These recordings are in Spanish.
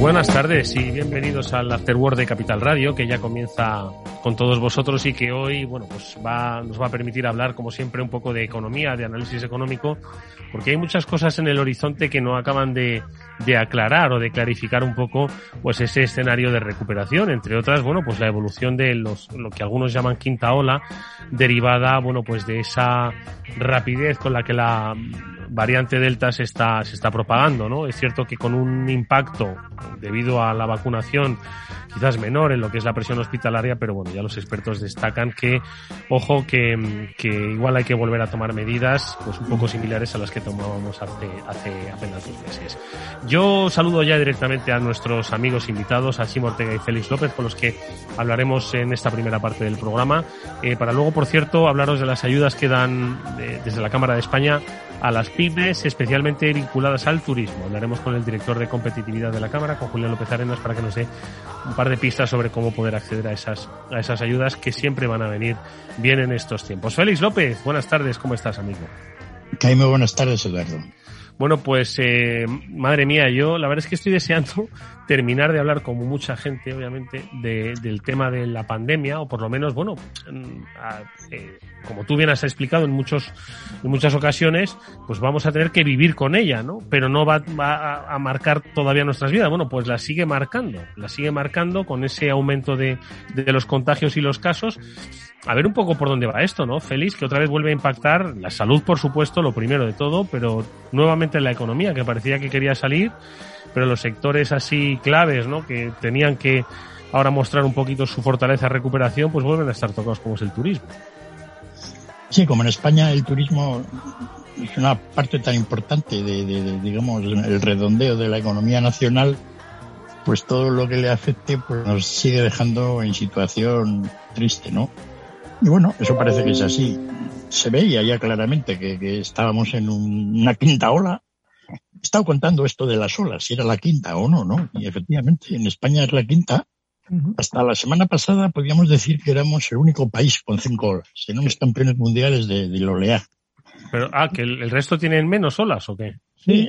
Buenas tardes y bienvenidos al After Work de Capital Radio, que ya comienza con todos vosotros y que hoy, bueno, pues va, nos va a permitir hablar, como siempre, un poco de economía, de análisis económico, porque hay muchas cosas en el horizonte que no acaban de, de aclarar o de clarificar un poco, pues ese escenario de recuperación, entre otras, bueno, pues la evolución de los, lo que algunos llaman quinta ola, derivada, bueno, pues de esa rapidez con la que la variante Delta se está, se está propagando, ¿no? Es cierto que con un impacto debido a la vacunación quizás menor en lo que es la presión hospitalaria, pero bueno, ya los expertos destacan que, ojo, que, que igual hay que volver a tomar medidas pues un poco similares a las que tomábamos hace, hace apenas dos meses. Yo saludo ya directamente a nuestros amigos invitados, a Chimo Ortega y Félix López, con los que hablaremos en esta primera parte del programa, eh, para luego, por cierto, hablaros de las ayudas que dan eh, desde la Cámara de España a las pymes, especialmente vinculadas al turismo. Hablaremos con el director de competitividad de la Cámara, con Julián López Arenas, para que nos dé un par de pistas sobre cómo poder acceder a esas, a esas ayudas que siempre van a venir bien en estos tiempos. Félix López, buenas tardes, ¿cómo estás, amigo? Jaime, buenas tardes, Eduardo. Bueno, pues eh, madre mía, yo la verdad es que estoy deseando terminar de hablar como mucha gente, obviamente, de, del tema de la pandemia, o por lo menos, bueno, a, eh, como tú bien has explicado en muchos, en muchas ocasiones, pues vamos a tener que vivir con ella, ¿no? Pero no va, va a, a, marcar todavía nuestras vidas. Bueno, pues la sigue marcando, la sigue marcando con ese aumento de, de los contagios y los casos a ver un poco por dónde va esto, ¿no? Félix, que otra vez vuelve a impactar la salud, por supuesto, lo primero de todo, pero nuevamente la economía, que parecía que quería salir, pero los sectores así claves, ¿no? Que tenían que ahora mostrar un poquito su fortaleza recuperación, pues vuelven a estar tocados como es el turismo. Sí, como en España el turismo es una parte tan importante de, de digamos, el redondeo de la economía nacional, pues todo lo que le afecte pues nos sigue dejando en situación triste, ¿no? Y bueno, eso parece que es así. Se veía ya claramente que, que estábamos en un, una quinta ola. He estado contando esto de las olas, si era la quinta o no, ¿no? Y efectivamente, en España es la quinta. Hasta la semana pasada podíamos decir que éramos el único país con cinco olas. Éramos campeones mundiales de, del oleaje. Pero, ah, que el, el, resto tienen menos olas o qué? Sí,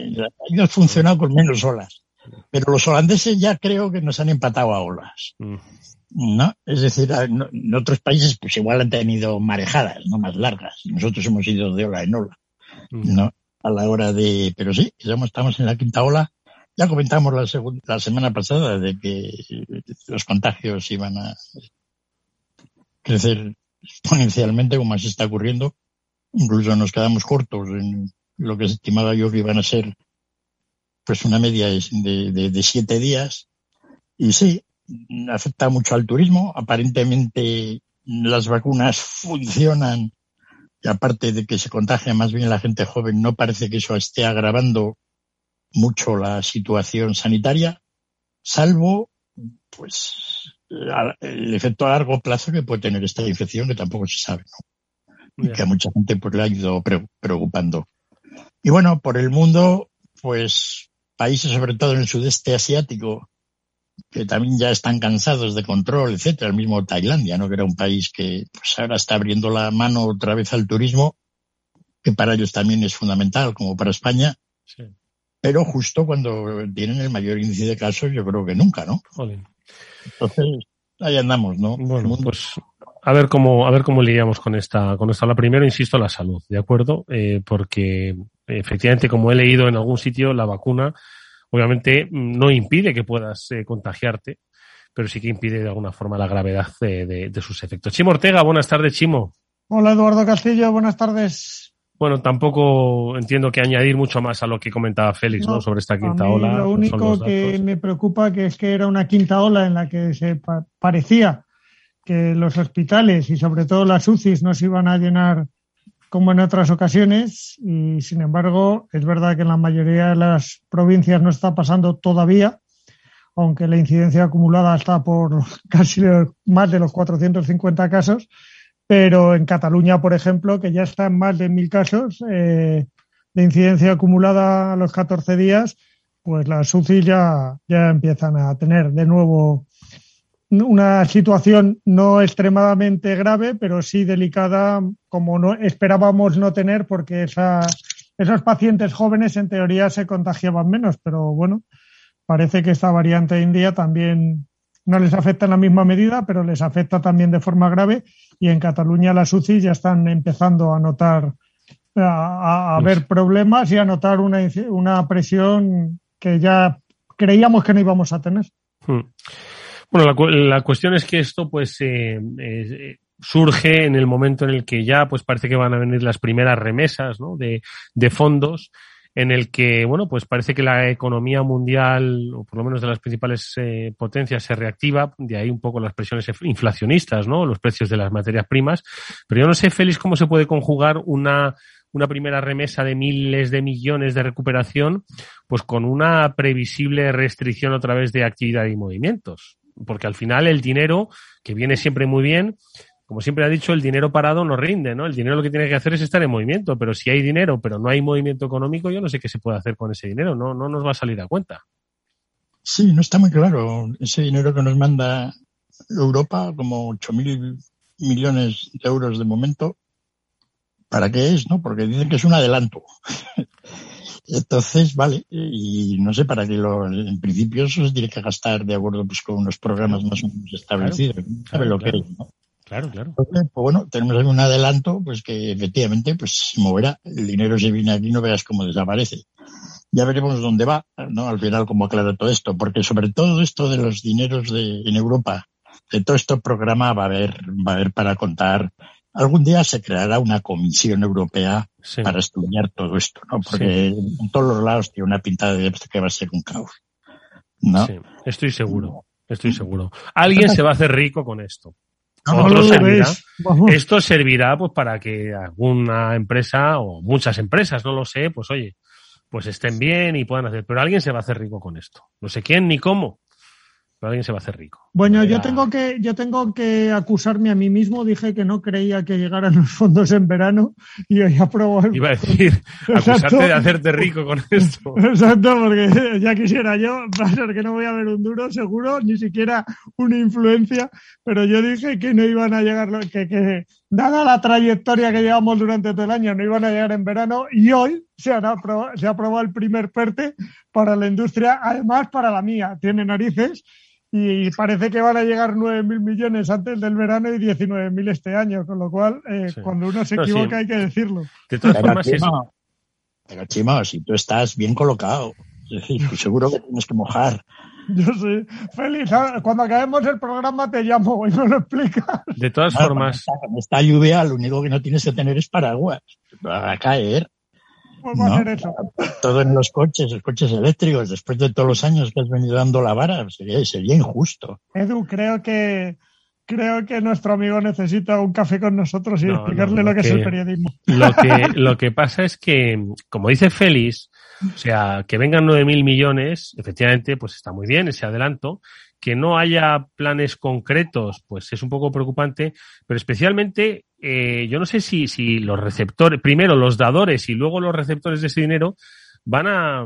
ha funcionado con menos olas. Pero los holandeses ya creo que nos han empatado a olas. -huh. ¿No? Es decir, en otros países pues igual han tenido marejadas, no más largas. Nosotros hemos ido de ola en ola, ¿no? A la hora de, pero sí, estamos en la quinta ola. Ya comentamos la, segunda, la semana pasada de que los contagios iban a crecer exponencialmente como así está ocurriendo. Incluso nos quedamos cortos en lo que estimaba yo que iban a ser pues una media de, de, de siete días. Y sí, afecta mucho al turismo. Aparentemente las vacunas funcionan y aparte de que se contagia más bien la gente joven, no parece que eso esté agravando mucho la situación sanitaria, salvo pues el efecto a largo plazo que puede tener esta infección que tampoco se sabe, ¿no? Y que a mucha gente pues le ha ido preocupando. Y bueno, por el mundo, pues países sobre todo en el sudeste asiático que también ya están cansados de control, etcétera, el mismo Tailandia, ¿no? Que era un país que pues ahora está abriendo la mano otra vez al turismo, que para ellos también es fundamental, como para España. Sí. Pero justo cuando tienen el mayor índice de casos, yo creo que nunca, ¿no? Joder. Entonces, ahí andamos, ¿no? Bueno, pues a ver cómo, a ver cómo lidiamos con esta, con esta. La primero, insisto, la salud, ¿de acuerdo? Eh, porque efectivamente, como he leído en algún sitio, la vacuna obviamente no impide que puedas eh, contagiarte, pero sí que impide de alguna forma la gravedad de, de, de, sus efectos. Chimo Ortega, buenas tardes, Chimo. Hola, Eduardo Castillo, buenas tardes. Bueno, tampoco entiendo que añadir mucho más a lo que comentaba Félix, ¿no? ¿no? Sobre esta quinta ola. Lo único que me preocupa que es que era una quinta ola en la que se pa parecía que los hospitales y sobre todo las UCIs no se iban a llenar como en otras ocasiones y sin embargo es verdad que en la mayoría de las provincias no está pasando todavía, aunque la incidencia acumulada está por casi más de los 450 casos, pero en Cataluña, por ejemplo, que ya están más de mil casos eh, de incidencia acumulada a los 14 días, pues las UCI ya, ya empiezan a tener de nuevo una situación no extremadamente grave, pero sí delicada, como no esperábamos no tener, porque esa, esos pacientes jóvenes en teoría se contagiaban menos, pero bueno, parece que esta variante india también no les afecta en la misma medida, pero les afecta también de forma grave y en Cataluña las UCI ya están empezando a notar, a, ver problemas y a notar una, una presión que ya creíamos que no íbamos a tener. Hmm. Bueno, la, cuestión es que esto pues eh, eh, surge en el momento en el que ya pues parece que van a venir las primeras remesas ¿no? de, de fondos en el que, bueno, pues parece que la economía mundial, o por lo menos de las principales eh, potencias, se reactiva, de ahí un poco las presiones inflacionistas, ¿no? Los precios de las materias primas. Pero yo no sé, Félix, cómo se puede conjugar una, una primera remesa de miles de millones de recuperación, pues con una previsible restricción otra vez de actividad y movimientos porque al final el dinero, que viene siempre muy bien, como siempre ha dicho, el dinero parado no rinde, ¿no? El dinero lo que tiene que hacer es estar en movimiento, pero si hay dinero, pero no hay movimiento económico, yo no sé qué se puede hacer con ese dinero, no, no nos va a salir a cuenta. Sí, no está muy claro. Ese dinero que nos manda Europa, como 8.000 millones de euros de momento, ¿para qué es? no? Porque dicen que es un adelanto. Entonces, vale, y no sé para qué lo, en principio eso se tiene que gastar de acuerdo pues con unos programas más o menos establecidos, sabe lo que es, ¿no? Claro, claro. pues bueno, tenemos algún adelanto, pues que efectivamente pues se moverá. El dinero se viene aquí, no veas cómo desaparece. Ya veremos dónde va, ¿no? Al final, cómo aclara todo esto, porque sobre todo esto de los dineros de, en Europa, de todo este programa va a haber, va a haber para contar algún día se creará una comisión europea para estudiar todo esto, ¿no? Porque en todos los lados tiene una pintada de que va a ser un caos. ¿no? Sí, estoy seguro, estoy seguro. Alguien se va a hacer rico con esto. servirá, esto servirá pues para que alguna empresa o muchas empresas, no lo sé, pues oye, pues estén bien y puedan hacer, pero alguien se va a hacer rico con esto. No sé quién ni cómo, alguien se va a hacer rico. Bueno, yo tengo que, yo tengo que acusarme a mí mismo. Dije que no creía que llegaran los fondos en verano y hoy aprobó. Iba a decir, acusarte de hacerte rico con esto. Exacto, porque ya quisiera yo, ser que no voy a ver un duro, seguro, ni siquiera una influencia, pero yo dije que no iban a llegar, que, que dada la trayectoria que llevamos durante todo el año, no iban a llegar en verano y hoy se, ha aprobado el primer PERTE para la industria, además para la mía. Tiene narices y parece que van a llegar 9.000 millones antes del verano y 19.000 este año, con lo cual, eh, cuando uno se equivoca hay que decirlo. De todas formas, pero, Chimo, si tú estás bien colocado, seguro que tienes que mojar. Yo sí. Feliz, cuando acabemos el programa te llamo y me lo explicas. De todas formas. esta, lluvia lo único que no tienes que tener es paraguas. Va a caer. Todo en los coches, los coches eléctricos, después de todos los años que has venido dando la vara, sería, sería injusto. Edu, creo que creo que nuestro amigo necesita un café con nosotros y explicarle lo, que, es el periodismo. Lo que, lo que pasa es que, como dice Félix, o sea, que vengan 9.000 millones, efectivamente, pues está muy bien ese adelanto, que no haya planes concretos, pues es un poco preocupante, pero especialmente eh, yo no sé si, si los receptores, primero los dadores y luego los receptores de ese dinero van a,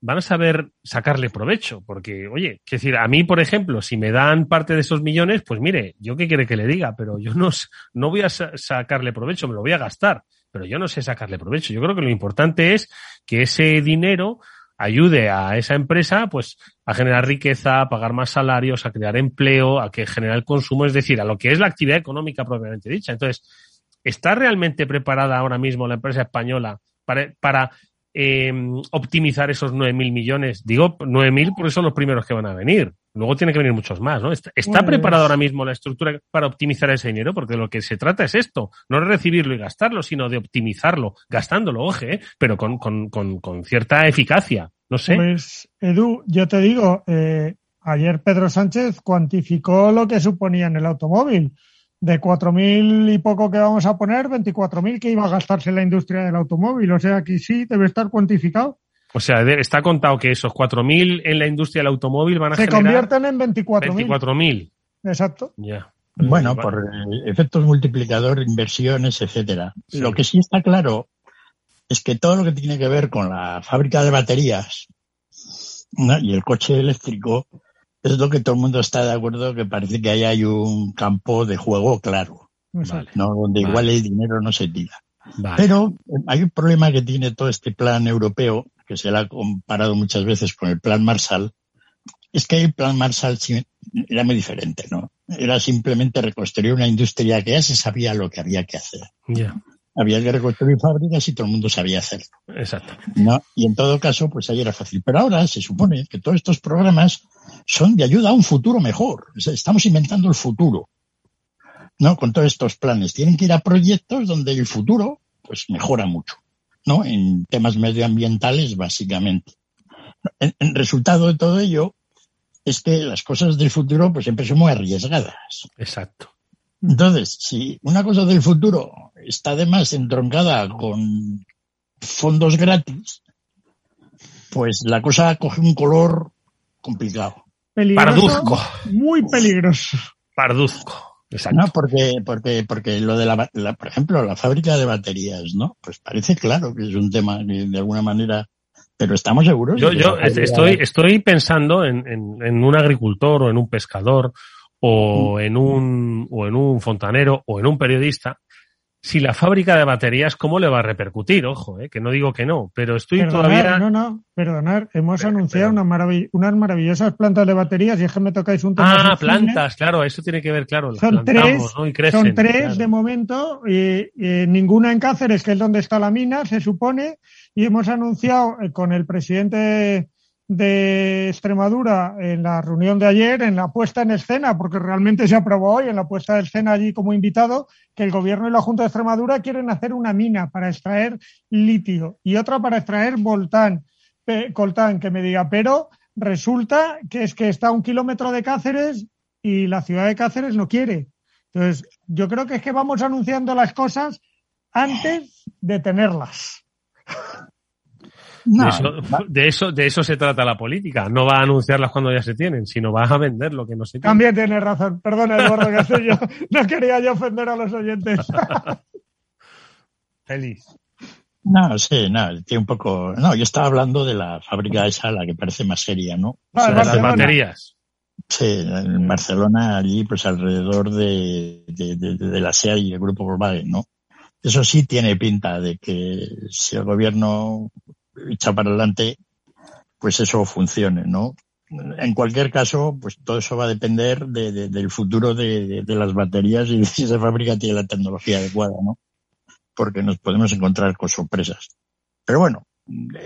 van a saber sacarle provecho, porque, oye, es decir, a mí, por ejemplo, si me dan parte de esos millones, pues mire, yo qué quiere que le diga, pero yo no, no voy a sacarle provecho, me lo voy a gastar, pero yo no sé sacarle provecho. Yo creo que lo importante es que ese dinero ayude a esa empresa pues a generar riqueza, a pagar más salarios, a crear empleo, a que genere el consumo, es decir, a lo que es la actividad económica propiamente dicha. Entonces, ¿está realmente preparada ahora mismo la empresa española para, para eh, optimizar esos 9.000 millones? Digo 9.000 porque son los primeros que van a venir. Luego tiene que venir muchos más, ¿no? ¿Está, está preparada ahora mismo la estructura para optimizar ese dinero? Porque lo que se trata es esto, no recibirlo y gastarlo, sino de optimizarlo, gastándolo, oje, ¿eh? pero con, con, con, con, cierta eficacia. No sé. Pues, Edu, yo te digo, eh, ayer Pedro Sánchez cuantificó lo que suponía en el automóvil. De 4.000 y poco que vamos a poner, 24.000 que iba a gastarse la industria del automóvil. O sea, que sí debe estar cuantificado. O sea, está contado que esos 4.000 en la industria del automóvil van a Se convierten en 24.000. 24.000. Exacto. Ya. Bueno, por efectos multiplicador, inversiones, etcétera. Lo que sí está claro es que todo lo que tiene que ver con la fábrica de baterías y el coche eléctrico es lo que todo el mundo está de acuerdo, que parece que ahí hay un campo de juego claro, ¿no? donde igual el dinero no se tira. Pero eh, hay un problema que tiene todo este plan europeo, que se le ha comparado muchas veces con el plan Marshall, es que el plan Marshall era muy diferente, ¿no? Era simplemente reconstruir una industria que ya se sabía lo que había que hacer. Había que reconstruir fábricas y todo el mundo sabía hacerlo. Exacto. ¿no? Y en todo caso, pues ahí era fácil. Pero ahora se supone que todos estos programas son de ayuda a un futuro mejor. Estamos inventando el futuro. ¿No? Con todos estos planes. Tienen que ir a proyectos donde el futuro, pues mejora mucho. ¿No? En temas medioambientales, básicamente. En, resultado de todo ello, es que las cosas del futuro pues siempre son muy arriesgadas. Exacto. Entonces, si una cosa del futuro está además entroncada con fondos gratis, pues la cosa coge un color complicado. Parduzco. Muy peligroso. Parduzco. Exacto. No, porque, porque, porque lo de la, por ejemplo, la fábrica de baterías, ¿no? Pues parece claro que es un tema que de alguna manera, pero estamos seguros. Yo, yo estoy, estoy pensando en, en, en, un agricultor o en un pescador o mm. en un, o en un fontanero o en un periodista si la fábrica de baterías, ¿cómo le va a repercutir? Ojo, eh, que no digo que no, pero estoy todavía. No, no, perdonar, hemos anunciado Una unas maravillosas plantas de baterías y es que me tocáis un tema. Ah, plantas, claro, eso tiene que ver, claro. Son tres, son tres de momento, y, ninguna en Cáceres, que es donde está la mina, se supone, y hemos anunciado eh, con el presidente de Extremadura en la reunión de ayer, en la puesta en escena, porque realmente se aprobó hoy en la puesta en escena allí como invitado, que el gobierno y la Junta de Extremadura quieren hacer una mina para extraer litio y otra para extraer voltán, coltán, que me diga, pero resulta que es que está a un kilómetro de Cáceres y la ciudad de Cáceres no quiere. Entonces, yo creo que es que vamos anunciando las cosas antes de tenerlas de, eso, de, eso, se trata la política. No va a anunciarlas cuando ya se tienen, sino va a vender lo que no se tiene. También tienes razón. Perdona, Eduardo Castillo. no quería yo ofender a los oyentes. Feliz. No, sí, no, tiene un poco. No, yo estaba hablando de la fábrica esa, la que parece más seria, ¿no? Ah, las baterías. Sí, en Barcelona, allí, pues alrededor de, de, de, la SEA y el grupo Volkswagen, ¿no? Eso sí tiene pinta de que si el gobierno echa para adelante, pues eso funcione, ¿no? En cualquier caso, pues todo eso va a depender de, del futuro de, de, las baterías y si esa fábrica tiene la tecnología adecuada, ¿no? Porque nos podemos encontrar con sorpresas. Pero bueno,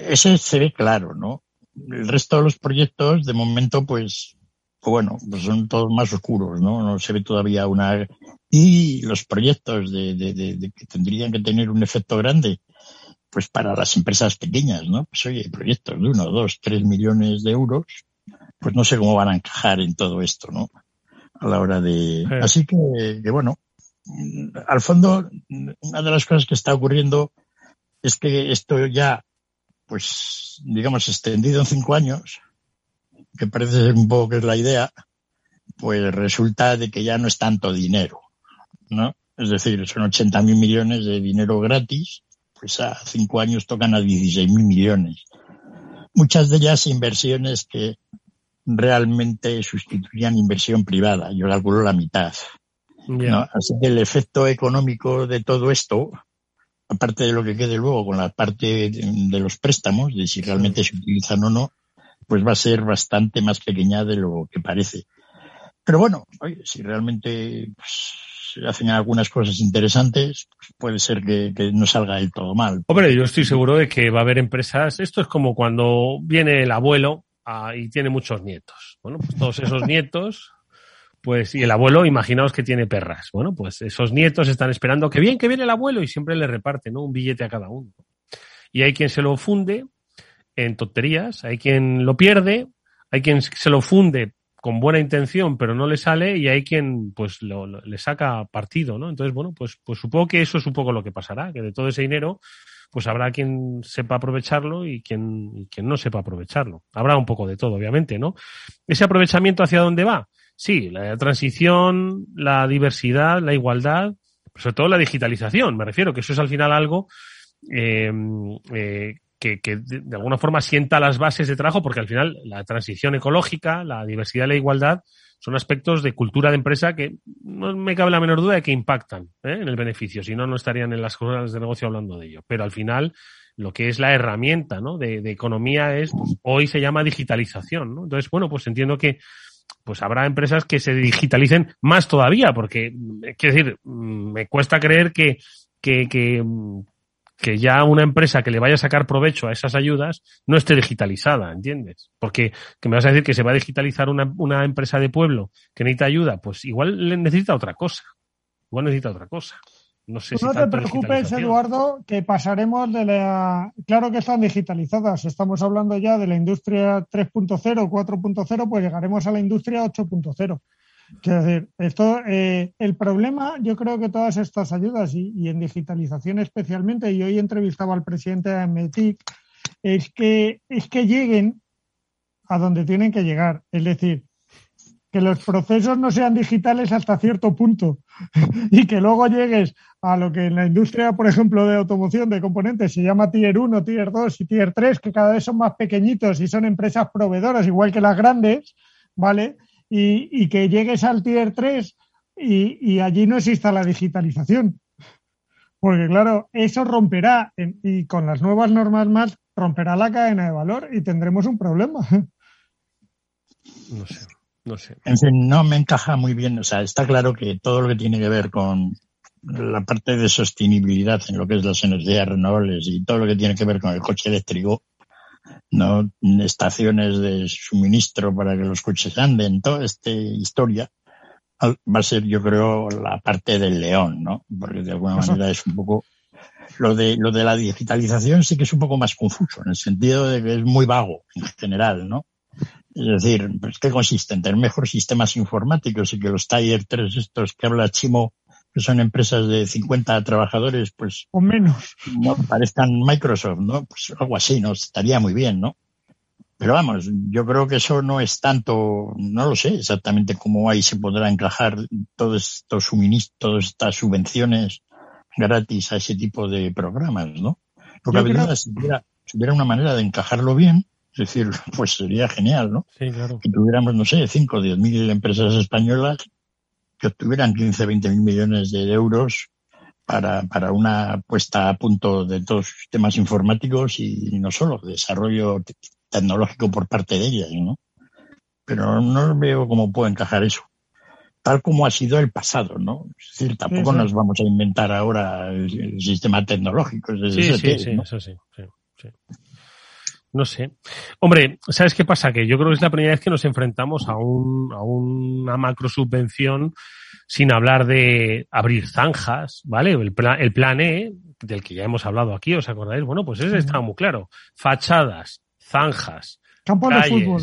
ese se ve claro, ¿no? El resto de los proyectos, de momento, pues, pues bueno, pues son todos más oscuros, ¿no? No se ve todavía una... Y los proyectos de, de que tendrían que tener un efecto grande, pues para las empresas pequeñas, ¿no? Pues oye, proyectos de uno, dos, tres millones de euros, pues no sé cómo van a encajar en todo esto, ¿no? A la hora de... Así que, que, bueno, al fondo, una de las cosas que está ocurriendo es que esto ya, pues, digamos, extendido en cinco años, que parece ser un poco que es la idea, pues resulta de que ya no es tanto dinero, ¿no? Es decir, son 80 mil millones de dinero gratis pues a cinco años tocan a 16 mil millones. Muchas de ellas inversiones que realmente sustituían inversión privada. Yo calculo la mitad. Así que el efecto económico de todo esto, aparte de lo que quede luego con la parte de, los préstamos, de si realmente se utilizan o no, pues va a ser bastante más pequeña de lo que parece. Pero bueno, oye, si realmente pues, hacen algunas cosas interesantes, puede ser que, no salga del todo mal. Hombre, yo estoy seguro de que va a haber empresas. Esto es como cuando viene el abuelo ah, y tiene muchos nietos. Bueno, pues todos esos nietos, pues, y el abuelo, imaginaos que tiene perras. Bueno, pues esos nietos están esperando que bien, que viene el abuelo y siempre le reparte, ¿no? Un billete a cada uno. Y hay quien se lo funde en tonterías, hay quien lo pierde, hay quien se lo funde con buena intención, pero no le sale y hay quien pues lo, le saca partido, ¿no? Entonces, bueno, pues, pues supongo que eso es un poco lo que pasará, que de todo ese dinero, pues habrá quien sepa aprovecharlo y quien, y quien no sepa aprovecharlo. Habrá un poco de todo, obviamente, ¿no? Ese aprovechamiento hacia dónde va? Sí, la transición, la diversidad, la igualdad, sobre todo la digitalización, me refiero, que eso es al final algo eh, eh, que, que de, alguna forma sienta las bases de trabajo, porque al final la transición ecológica, la diversidad y la igualdad son aspectos de cultura de empresa que no me cabe la menor duda de que impactan ¿eh? en el beneficio, si no, no estarían en las cosas de negocio hablando de ello. Pero al final, lo que es la herramienta ¿no? de, de economía es, pues, hoy se llama digitalización. ¿no? Entonces, bueno, pues entiendo que pues habrá empresas que se digitalicen más todavía, porque, quiero decir, me cuesta creer que, que, que, que ya una empresa que le vaya a sacar provecho a esas ayudas no esté digitalizada, ¿entiendes? Porque que me vas a decir que se va a digitalizar una, una empresa de pueblo que necesita ayuda, pues igual le necesita otra cosa. Igual necesita otra cosa. No sé si no te preocupes. Eduardo, que pasaremos de la... Claro que están digitalizadas. Estamos hablando ya de la industria 3.0, 4.0, pues llegaremos a la industria 8.0. Quiero decir, esto, eh, el problema, yo creo que todas estas ayudas y, en digitalización especialmente, y hoy entrevistaba al presidente de Metic, es que, es que lleguen a donde tienen que llegar. Es decir, que los procesos no sean digitales hasta cierto punto y que luego llegues a lo que en la industria, por ejemplo, de automoción, de componentes, se llama Tier 1, Tier 2 y Tier 3, que cada vez son más pequeñitos y son empresas proveedoras, igual que las grandes, ¿vale? Y, y que llegues al Tier 3 y, y allí no exista la digitalización. Porque claro, eso romperá, en- y con las nuevas normas más, romperá la cadena de valor y tendremos un problema. No sé, no sé. En fin, no me encaja muy bien. O sea, está claro que todo lo que tiene que ver con la parte de sostenibilidad en lo que es las energías renovables y todo lo que tiene que ver con el coche eléctrico, no estaciones de suministro para que los coches anden, toda esta historia va a ser, yo creo, la parte del león, ¿no? Porque de alguna manera es un poco lo de lo de la digitalización sí que es un poco más confuso en el sentido de que es muy vago en general, ¿no? Es decir, pues, ¿qué consiste? En tener mejores sistemas informáticos y que los Tier 3 estos que habla Chimo, que son empresas de 50 trabajadores, pues o menos. no parezcan Microsoft, ¿no? Pues algo así, ¿no? Estaría muy bien, ¿no? Pero vamos, yo creo que eso no es tanto, no lo sé exactamente cómo ahí se podrá encajar todos estos suministros, todas estas subvenciones gratis a ese tipo de programas, ¿no? Lo que Yo creo- si hubiera, si hubiera una manera de encajarlo bien, es decir, pues sería genial, ¿no? Sí, claro. que tuviéramos, no sé, 5 o 10 mil empresas españolas que obtuvieran 15, 20 mil millones de euros para, para una puesta a punto de todos los sistemas informáticos y no solo, desarrollo te- tecnológico por parte de ellas, ¿no? Pero no veo cómo puede encajar eso. Tal como ha sido el pasado, ¿no? Es decir, tampoco sí. nos vamos a inventar ahora el, el sistema tecnológico. es Sí, sí, que, sí, ¿no? eso sí, sí, sí. No sé. Hombre, ¿sabes qué pasa? Que yo creo que es la primera vez que nos enfrentamos a, un, a una macro subvención sin hablar de abrir zanjas, ¿vale? El, pla- el plan E, del que ya hemos hablado aquí, ¿os acordáis? Bueno, pues ese estaba muy claro. Fachadas, zanjas, Campos de fútbol.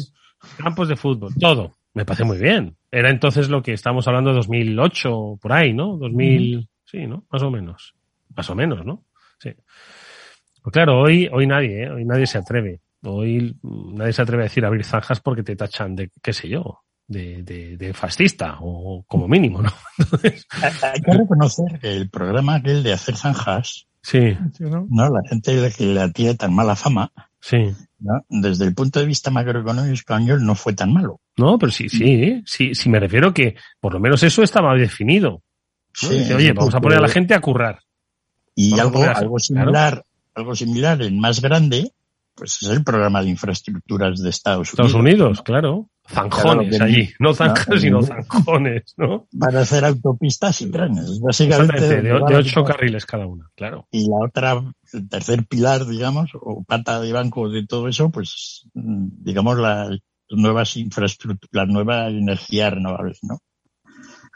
campos de fútbol, todo. Me parece muy bien. Era entonces lo que estamos hablando de 2008, por ahí, ¿no? 2000, sí, ¿no? Más o menos. Más o menos, ¿no? Sí. Pues claro, hoy, hoy nadie, ¿eh? Hoy nadie se atreve. Hoy nadie se atreve a decir abrir zanjas porque te tachan de, qué sé yo, de, de, de fascista, o como mínimo, ¿no? Entonces, Hay que reconocer que el programa aquel de hacer zanjas, sí, ¿sí, no? La gente que le tiene tan mala fama, sí. ¿no? Desde el punto de vista macroeconómico español no fue tan malo. No, pero sí, sí, sí, sí me refiero que por lo menos eso estaba definido. ¿no? Sí, Dice, Oye, vamos a poner a la gente a currar. Y a algo, poner así, algo similar, en más grande, pues es el programa de infraestructuras de Estados Unidos. Estados Unidos, claro. Zanjones Claro, allí. No zanjas, no, sino no. zanjones, ¿no? Para hacer autopistas y trenes. Básicamente. De, de la ocho carriles cada una, claro. Y la otra, el tercer pilar, digamos, o pata de banco de todo eso, pues, mm, digamos, las nuevas infraestructuras, las nuevas energías renovables, ¿no?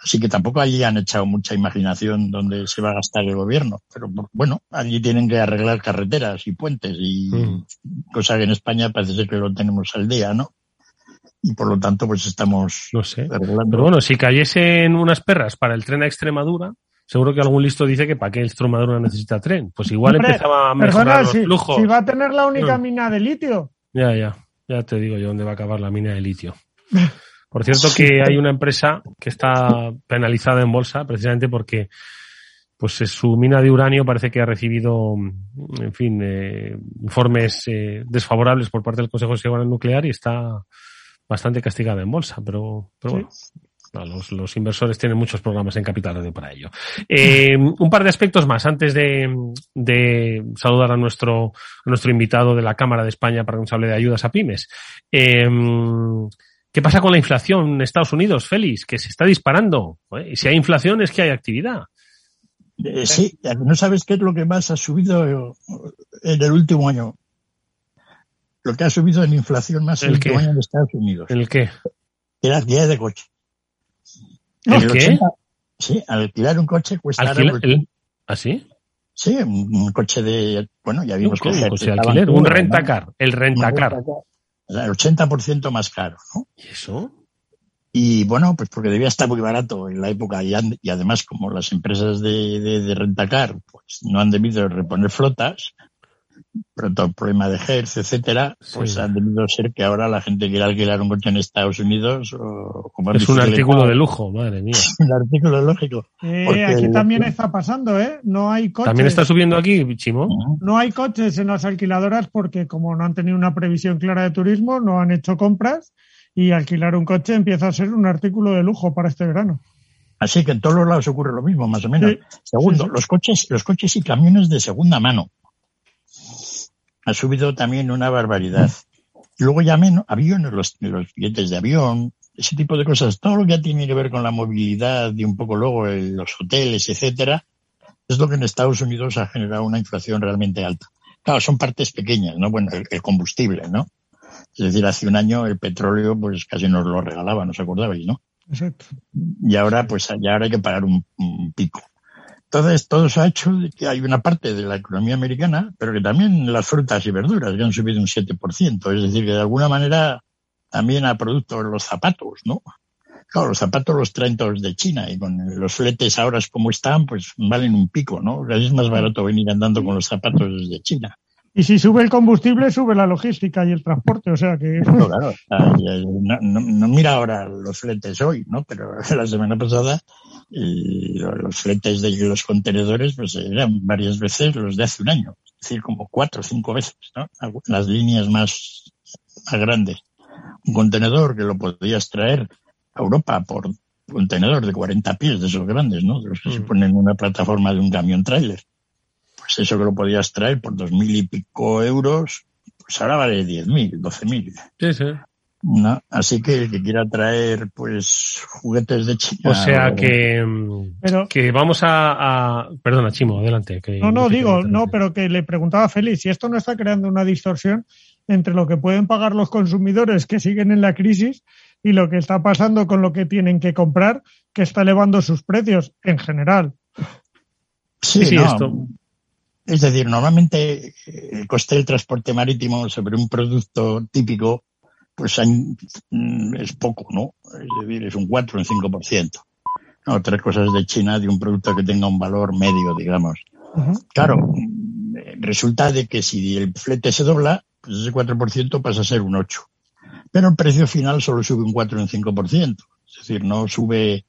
Así que tampoco allí han echado mucha imaginación donde se va a gastar el gobierno. Pero bueno, allí tienen que arreglar carreteras y puentes y Mm. cosa que en España parece ser que lo tenemos al día, ¿no? Y por lo tanto, pues estamos No sé. arreglando. Pero bueno, si cayesen unas perras para el tren a Extremadura, seguro que algún listo dice que para qué Extremadura necesita tren. Pues igual Hombre, empezaba a mejorar Perdona, los si, flujos. si va a tener la única Mm. mina de litio. Ya, ya. Ya te digo yo dónde va a acabar la mina de litio. Por cierto que hay una empresa que está penalizada en bolsa precisamente porque pues su mina de uranio parece que ha recibido, en fin, eh, informes eh, desfavorables por parte del Consejo de Seguridad Nuclear y está bastante castigada en bolsa, pero, pero bueno. Los, inversores tienen muchos programas en Capital Radio para ello. Eh, un par de aspectos más antes de, de, saludar a nuestro, a nuestro invitado de la Cámara de España para que nos hable de ayudas a pymes. ¿Qué pasa con la inflación en Estados Unidos, Félix? Que se está disparando. Y si hay inflación es que hay actividad. Eh, sí, no sabes qué es lo que más ha subido en el último año. Lo que ha subido en inflación más en el último año en Estados Unidos. ¿El qué? El alquiler de coche. ¿El qué? sí, alquilar un coche cuesta... ¿Alquiler? ¿Ah, sí? Sí, un, coche de... Bueno, ya vimos que... Un coche de alquiler, un rentacar, el rentacar. El 80% más caro, ¿no? ¿Y eso? Y bueno, pues porque debía estar muy barato en la época y, y además como las empresas de, de, de rentacar pues no han debido reponer flotas, problema de Hertz, etcétera, pues han debido ser que ahora la gente quiere alquilar un coche en Estados Unidos o como Es un artículo de lujo, madre mía. un artículo lógico. Eh, aquí también está pasando, ¿eh? No hay coches. ¿También está subiendo aquí, Chimo? No hay coches en las alquiladoras porque como no han tenido una previsión clara de turismo, no han hecho compras y alquilar un coche empieza a ser un artículo de lujo para este verano. Así que en todos los lados ocurre lo mismo, más o menos. Segundo, los coches, los coches y camiones de segunda mano. Ha subido también una barbaridad. Luego ya menos, aviones, los, los billetes de avión, ese tipo de cosas, todo lo que tiene que ver con la movilidad y un poco luego los hoteles, etcétera, es lo que en Estados Unidos ha generado una inflación realmente alta. Claro, son partes pequeñas, ¿no? Bueno, el combustible, ¿no? Es decir, hace un año el petróleo pues casi nos lo regalaba, ¿no os acordabais, no? Exacto. Y ahora pues ya ahora hay que pagar un, pico. Entonces, todo eso ha hecho que hay una parte de la economía americana, pero que también las frutas y verduras que han subido un 7%. Es decir, que de alguna manera también a productos los zapatos, ¿no? Claro, los zapatos los traen todos de China y con los fletes ahora como están, pues valen un pico, ¿no? Es más barato venir andando con los zapatos desde China. Y si sube el combustible, sube la logística y el transporte, o sea que... claro, no, mira ahora los fletes hoy, ¿no? Pero la semana pasada los fletes de los contenedores pues eran varias veces los de hace un año, es decir, como cuatro o cinco veces, ¿no? Las líneas más, más grandes. Un contenedor que lo podías traer a Europa por contenedor de 40 pies de esos grandes, ¿no? De los que se mm. ponen en una plataforma de un camión trailer pues eso que lo podías traer por dos mil y pico euros, pues ahora vale diez mil, doce mil. Sí, sí. ¿No? Así que el que quiera traer pues juguetes de China. O sea que, que vamos a, Perdona, Chimo, adelante. Que no, no, digo, no, pero que le preguntaba a Félix si esto no está creando una distorsión entre lo que pueden pagar los consumidores que siguen en la crisis y lo que está pasando con lo que tienen que comprar, que está elevando sus precios en general. Sí, sí, esto. Es decir, normalmente eh, el coste del transporte marítimo sobre un producto típico pues mm, es poco, ¿no? Es decir, es un 4 o un 5%. No, tres cosas de China de un producto que tenga un valor medio, digamos. Claro, mm, resulta de que si el flete se dobla, pues ese 4% pasa a ser un 8. Pero el precio final solo sube un 4 o un 5%. Es decir, no sube,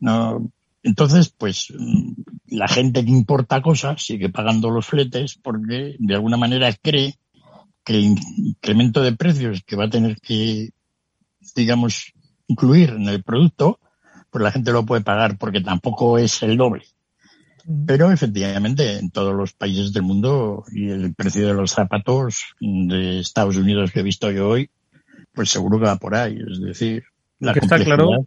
no, entonces, pues mm, la gente que importa cosas sigue pagando los fletes porque de alguna manera cree que el incremento de precios que va a tener que, digamos, incluir en el producto, pues la gente lo puede pagar porque tampoco es el doble. Pero efectivamente en todos los países del mundo y el precio de los zapatos de Estados Unidos que he visto yo hoy, pues seguro que va por ahí. Es decir, la que está claro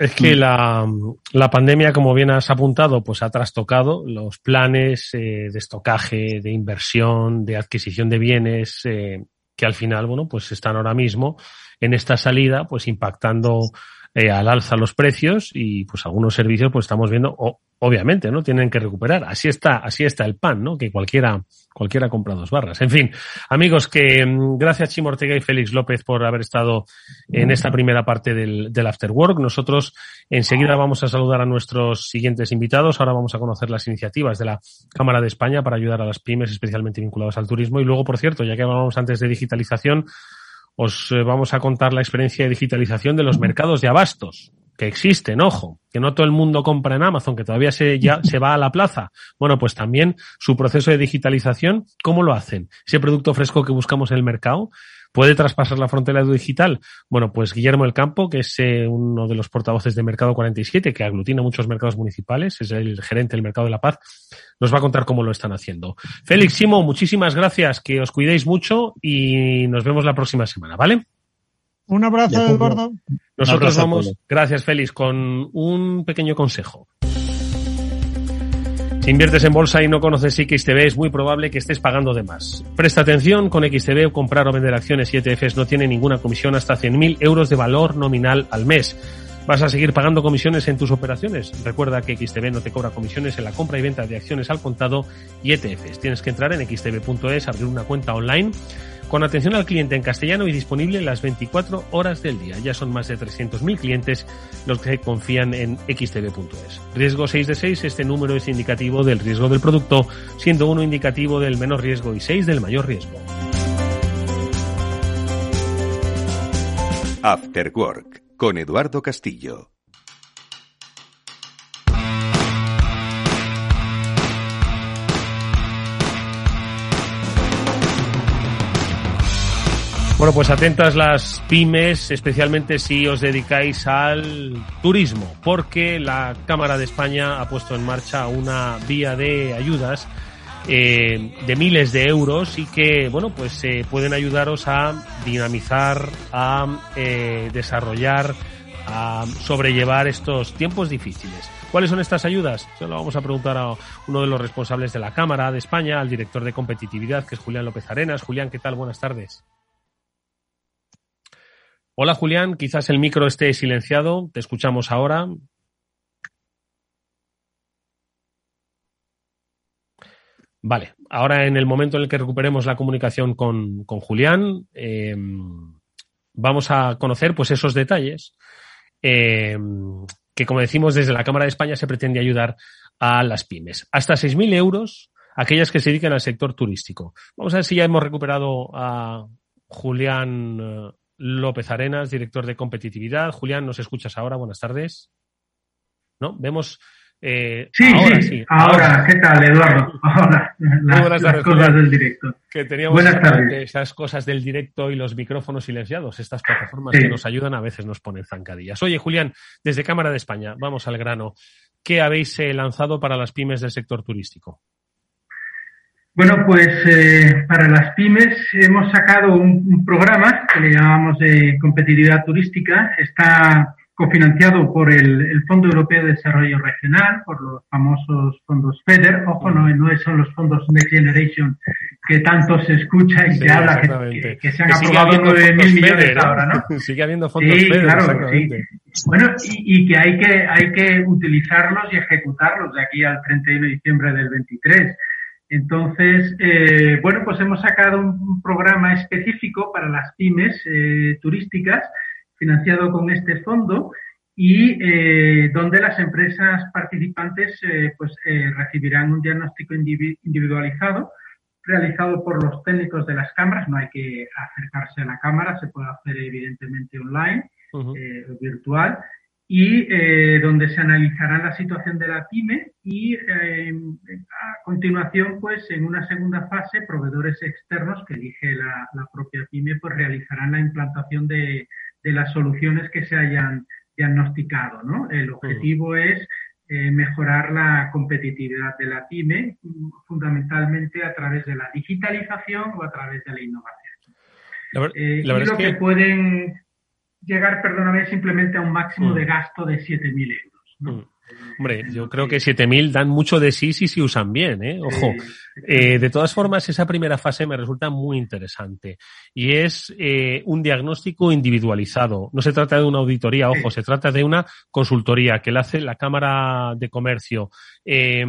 es que mm. la, la, pandemia, como bien has apuntado, pues ha trastocado los planes eh, de estocaje, de inversión, de adquisición de bienes, eh, que al final, bueno, pues están ahora mismo en esta salida, pues impactando eh, al alza los precios y pues algunos servicios pues estamos viendo, obviamente, ¿no? Tienen que recuperar. Así está, así está el pan, ¿no? Que cualquiera, cualquiera compra dos barras. En fin, amigos, que mm, gracias Chimo Ortega y Félix López por haber estado en esta primera parte del, del After Work. Nosotros enseguida vamos a saludar a nuestros siguientes invitados. Ahora vamos a conocer las iniciativas de la Cámara de España para ayudar a las pymes, especialmente vinculadas al turismo. Y luego, por cierto, ya que hablábamos antes de digitalización, os eh, vamos a contar la experiencia de digitalización de los mercados de abastos que existen, ojo, que no todo el mundo compra en Amazon, que todavía se, ya se va a la plaza. Bueno, pues también su proceso de digitalización, ¿cómo lo hacen? Ese producto fresco que buscamos en el mercado, ¿Puede traspasar la frontera digital? Bueno, pues Guillermo El Campo, que es eh, uno de los portavoces de Mercado 47, que aglutina muchos mercados municipales, es el gerente del Mercado de la Paz, nos va a contar cómo lo están haciendo. Félix, Simo, muchísimas gracias, que os cuidéis mucho y nos vemos la próxima semana, ¿vale? Un abrazo, Eduardo. Nosotros vamos, gracias Félix, con un pequeño consejo. Si inviertes en bolsa y no conoces XTB, es muy probable que estés pagando de más. Presta atención, con XTB comprar o vender acciones y ETFs no tiene ninguna comisión hasta 100.000 euros de valor nominal al mes. ¿Vas a seguir pagando comisiones en tus operaciones? Recuerda que XTB no te cobra comisiones en la compra y venta de acciones al contado y ETFs. Tienes que entrar en xtb.es, abrir una cuenta online con atención al cliente en castellano y disponible las 24 horas del día. Ya son más de 300.000 clientes los que confían en xtb.es. Riesgo 6 de 6, este número es indicativo del riesgo del producto, siendo uno indicativo del menor riesgo y 6 del mayor riesgo. After Work con Eduardo Castillo. Bueno, pues atentas las pymes, especialmente si os dedicáis al turismo, porque la Cámara de España ha puesto en marcha una vía de ayudas eh, de miles de euros y que, bueno, pues eh, pueden ayudaros a dinamizar, a eh, desarrollar, a sobrellevar estos tiempos difíciles. ¿Cuáles son estas ayudas? Se lo vamos a preguntar a uno de los responsables de la Cámara de España, al director de competitividad, que es Julián López Arenas. Julián, ¿qué tal? Buenas tardes. Hola Julián, quizás el micro esté silenciado, te escuchamos ahora. Vale, ahora en el momento en el que recuperemos la comunicación con, Julián, em, vamos a conocer pues esos detalles em, que, como decimos, desde la Cámara de España se pretende ayudar a las pymes. Hasta 6.000 euros aquellas que se dedican al sector turístico. Vamos a ver si ya hemos recuperado a Julián eh, López Arenas, director de competitividad. Julián, ¿nos escuchas ahora? Buenas tardes. ¿No? Vemos. Eh, sí, ahora, sí, ahora, ¿qué tal, Eduardo? Ahora, las, buenas tardes, cosas del directo. Que teníamos esas cosas del directo y los micrófonos silenciados, estas plataformas que nos ayudan a veces nos ponen zancadillas. Oye, Julián, desde Cámara de España, vamos al grano. ¿Qué habéis eh, lanzado para las pymes del sector turístico? Bueno, pues eh, para las pymes hemos sacado un, programa que le llamamos de competitividad turística. Está cofinanciado por el, Fondo Europeo de Desarrollo Regional, por los famosos fondos FEDER. Ojo, no, no son los fondos Next Generation que tanto se escucha y que habla, que, se han aprobado 9.000 millones ahora, ¿no? Sigue habiendo fondos sí, FEDER, claro, sí. Bueno, y, y, que hay que hay que utilizarlos y ejecutarlos de aquí al 31 de diciembre del 23. Entonces, eh, bueno, pues hemos sacado un, programa específico para las pymes eh, turísticas financiado con este fondo y eh, donde las empresas participantes pues recibirán un diagnóstico individualizado realizado por los técnicos de las cámaras. No hay que acercarse a la cámara, se puede hacer evidentemente online, o virtual y eh, donde se analizará la situación de la pyme y eh, a continuación, pues en una segunda fase, proveedores externos que elige la, propia pyme, pues realizarán la implantación de, las soluciones que se hayan diagnosticado. ¿no? El objetivo es eh, mejorar la competitividad de la pyme, fundamentalmente a través de la digitalización o a través de la innovación. y lo que pueden llegar, perdóname, simplemente a un máximo de mm. gasto de 7.000 euros. Mm. Hombre, yo creo que 7.000 dan mucho de sí si se usan bien, ¿eh? Ojo. Eh, de todas formas, esa primera fase me resulta muy interesante y es eh, un diagnóstico individualizado. No se trata de una auditoría, ojo, se trata de una consultoría que la hace la Cámara de Comercio, eh,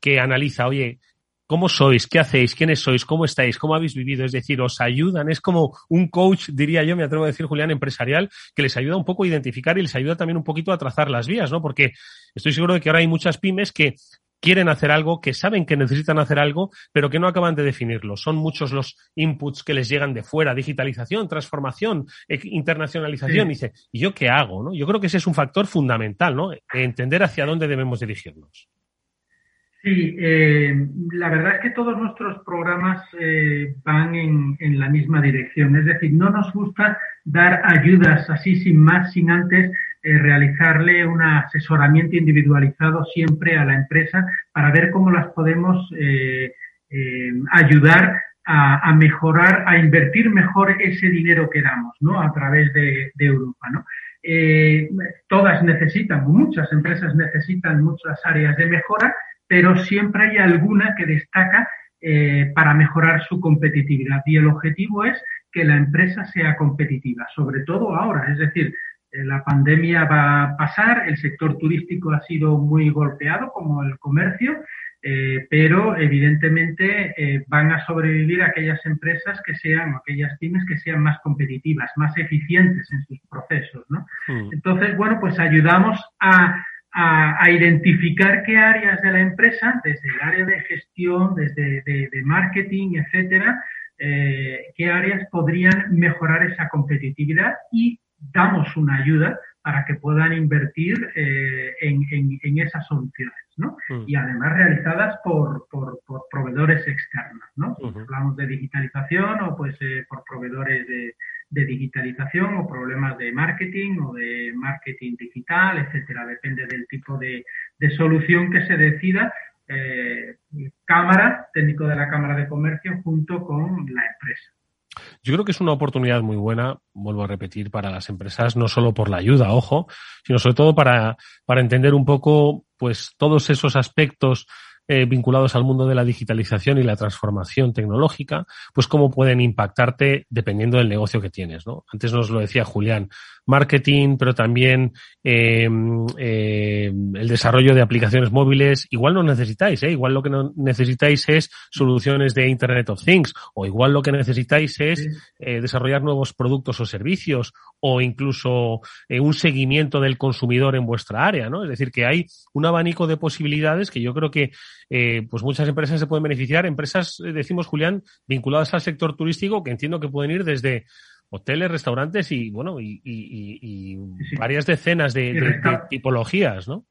que analiza, oye, ¿Cómo sois? ¿Qué hacéis? ¿Quiénes sois? ¿Cómo estáis? ¿Cómo habéis vivido? Es decir, os ayudan. Es como un coach, diría yo, me atrevo a decir, Julián, empresarial, que les ayuda un poco a identificar y les ayuda también un poquito a trazar las vías, ¿no? Porque estoy seguro de que ahora hay muchas pymes que quieren hacer algo, que saben que necesitan hacer algo, pero que no acaban de definirlo. Son muchos los inputs que les llegan de fuera, digitalización, transformación, eh, internacionalización. Y dice, ¿y yo qué hago? ¿no? Yo creo que ese es un factor fundamental, ¿no? Entender hacia dónde debemos dirigirnos. Sí, eh, la verdad es que todos nuestros programas eh, van en, la misma dirección. Es decir, no nos gusta dar ayudas así sin más, sin antes eh, realizarle un asesoramiento individualizado siempre a la empresa para ver cómo las podemos ayudar a, mejorar, a invertir mejor ese dinero que damos, ¿no? A través de, de Europa, ¿no? todas necesitan, muchas empresas necesitan muchas áreas de mejora pero siempre hay alguna que destaca eh, para mejorar su competitividad. Y el objetivo es que la empresa sea competitiva, sobre todo ahora. Es decir, eh, la pandemia va a pasar, el sector turístico ha sido muy golpeado, como el comercio, eh, pero evidentemente van a sobrevivir aquellas empresas que sean, aquellas pymes que sean más competitivas, más eficientes en sus procesos. ¿no? Mm. Entonces, bueno, pues ayudamos a a, identificar qué áreas de la empresa, desde el área de gestión, desde de, marketing, etcétera, eh, qué áreas podrían mejorar esa competitividad y damos una ayuda para que puedan invertir eh, en, esas soluciones, ¿no? Mm. Y además realizadas por, por, proveedores externos, ¿no? hablamos de digitalización o pues eh, por proveedores de, de digitalización o problemas de marketing o de marketing digital, etcétera. Depende del tipo de, solución que se decida. Eh, cámara, técnico de la Cámara de Comercio, junto con la empresa. Yo creo que es una oportunidad muy buena, vuelvo a repetir, para las empresas, no solo por la ayuda, ojo, sino sobre todo para, para entender un poco, pues, todos esos aspectos eh, vinculados al mundo de la digitalización y la transformación tecnológica, pues cómo pueden impactarte dependiendo del negocio que tienes, ¿no? Antes nos lo decía Julián, marketing, pero también eh, eh, el desarrollo de aplicaciones móviles. Igual no necesitáis, ¿eh? igual lo que no necesitáis es soluciones de Internet of Things, o igual lo que necesitáis es eh, desarrollar nuevos productos o servicios, o incluso eh, un seguimiento del consumidor en vuestra área, ¿no? Es decir, que hay un abanico de posibilidades que yo creo que eh, pues muchas empresas se pueden beneficiar. Empresas, decimos Julián, vinculadas al sector turístico, que entiendo que pueden ir desde hoteles, restaurantes y, bueno, y, varias decenas de, tipologías, ¿no?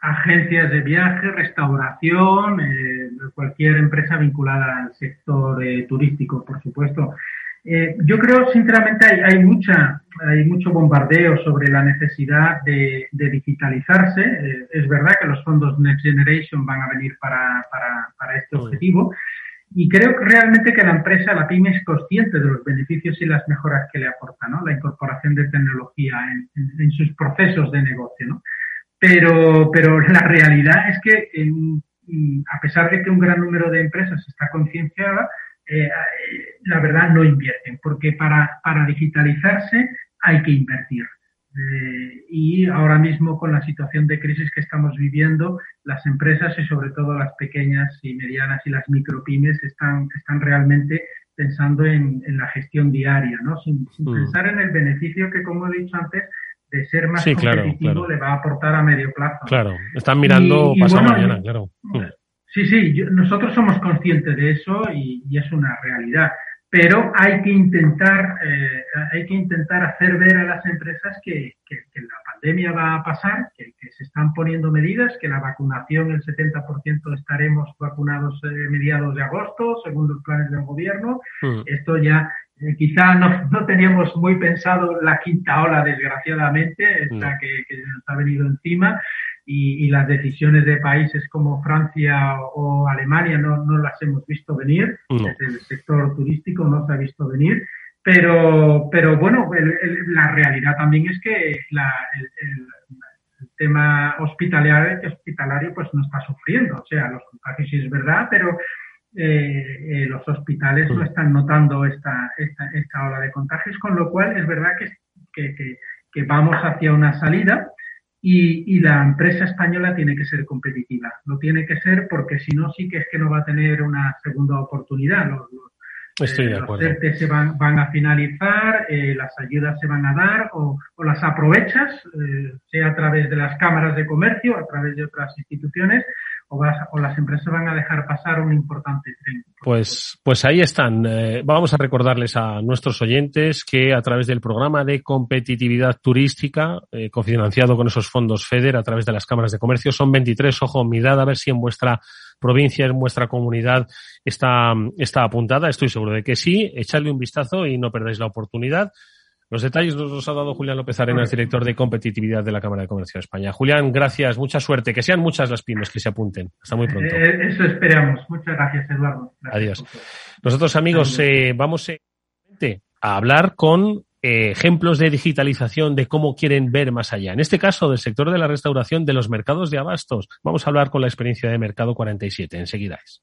Agencias de viaje, restauración, eh, cualquier empresa vinculada al sector eh, turístico, por supuesto. Eh, yo creo, sinceramente, hay, hay, mucha, hay mucho bombardeo sobre la necesidad de, digitalizarse. es verdad que los fondos Next Generation van a venir para, para este objetivo, y creo realmente que la empresa, la pyme, es consciente de los beneficios y las mejoras que le aporta, ¿no? La incorporación de tecnología en, sus procesos de negocio, ¿no? Pero, pero la realidad es que, a pesar de que un gran número de empresas está concienciada, eh, la verdad no invierten, porque para, para digitalizarse hay que invertir. Eh, y ahora mismo con la situación de crisis que estamos viviendo, las empresas y sobre todo las pequeñas y medianas y las micropymes están, están realmente pensando en, la gestión diaria, ¿no? Sin, mm. pensar en el beneficio que, como he dicho antes, de ser más competitivo le va a aportar a medio plazo. Claro, están mirando pasado mañana, claro. Mm. Sí, sí, nosotros somos conscientes de eso y, y es una realidad pero hay que intentar, eh, hay que intentar hacer ver a las empresas que, la pandemia va a pasar, que, se están poniendo medidas, que la vacunación, el 70% estaremos vacunados eh, mediados de agosto, según los planes del gobierno. Mm. Esto ya eh, quizá no, no, teníamos muy pensado la quinta ola, desgraciadamente, esta que, que nos ha venido encima y, las decisiones de países como Francia o, Alemania no, no, las hemos visto venir, desde el sector turístico no se ha visto venir, pero, pero bueno, la realidad también es que la, el, tema hospitalario, hospitalario pues no está sufriendo, o sea, los contagios sí es verdad, pero eh, eh, los hospitales no están notando esta, esta, esta ola de contagios, con lo cual es verdad que, que, que, que vamos hacia una salida y, la empresa española tiene que ser competitiva. Lo tiene que ser porque si no, sí que es que no va a tener una segunda oportunidad. Los, Estoy de eh, se van, van a finalizar, eh, las ayudas se van a dar o, las aprovechas, eh, sea a través de las cámaras de comercio, a través de otras instituciones, o, las empresas van a dejar pasar un importante tren. Pues, pues ahí están. Eh, vamos a recordarles a nuestros oyentes que a través del programa de competitividad turística, eh, cofinanciado con esos fondos FEDER a través de las cámaras de comercio, son 23. Ojo, mirad a ver si en vuestra provincia, en vuestra comunidad está, está apuntada. Estoy seguro de que sí. Echadle un vistazo y no perdáis la oportunidad. Los detalles los ha dado Julián López Arenas, director de competitividad de la Cámara de Comercio de España. Julián, gracias, mucha suerte, que sean muchas las pymes que se apunten. Hasta muy pronto. Eh, eso esperamos. Muchas gracias, Eduardo. Adiós. Nosotros, amigos, eh, vamos eh, a hablar con ejemplos de digitalización de cómo quieren ver más allá. En este caso, del sector de la restauración de los mercados de abastos. Vamos a hablar con la experiencia de Mercado 47. Enseguida es.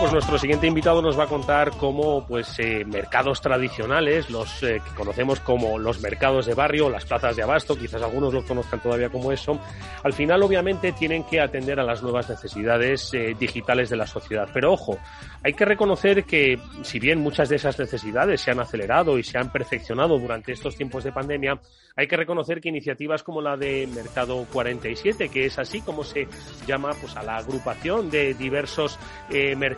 Pues nuestro siguiente invitado nos va a contar cómo pues eh, mercados tradicionales, los eh, que conocemos como los mercados de barrio, las plazas de abasto, quizás algunos los conozcan todavía como eso, al final obviamente tienen que atender a las nuevas necesidades eh, digitales de la sociedad. Pero ojo, hay que reconocer que si bien muchas de esas necesidades se han acelerado y se han perfeccionado durante estos tiempos de pandemia, hay que reconocer que iniciativas como la de Mercado 47, que es así como se llama pues a la agrupación de diversos mercados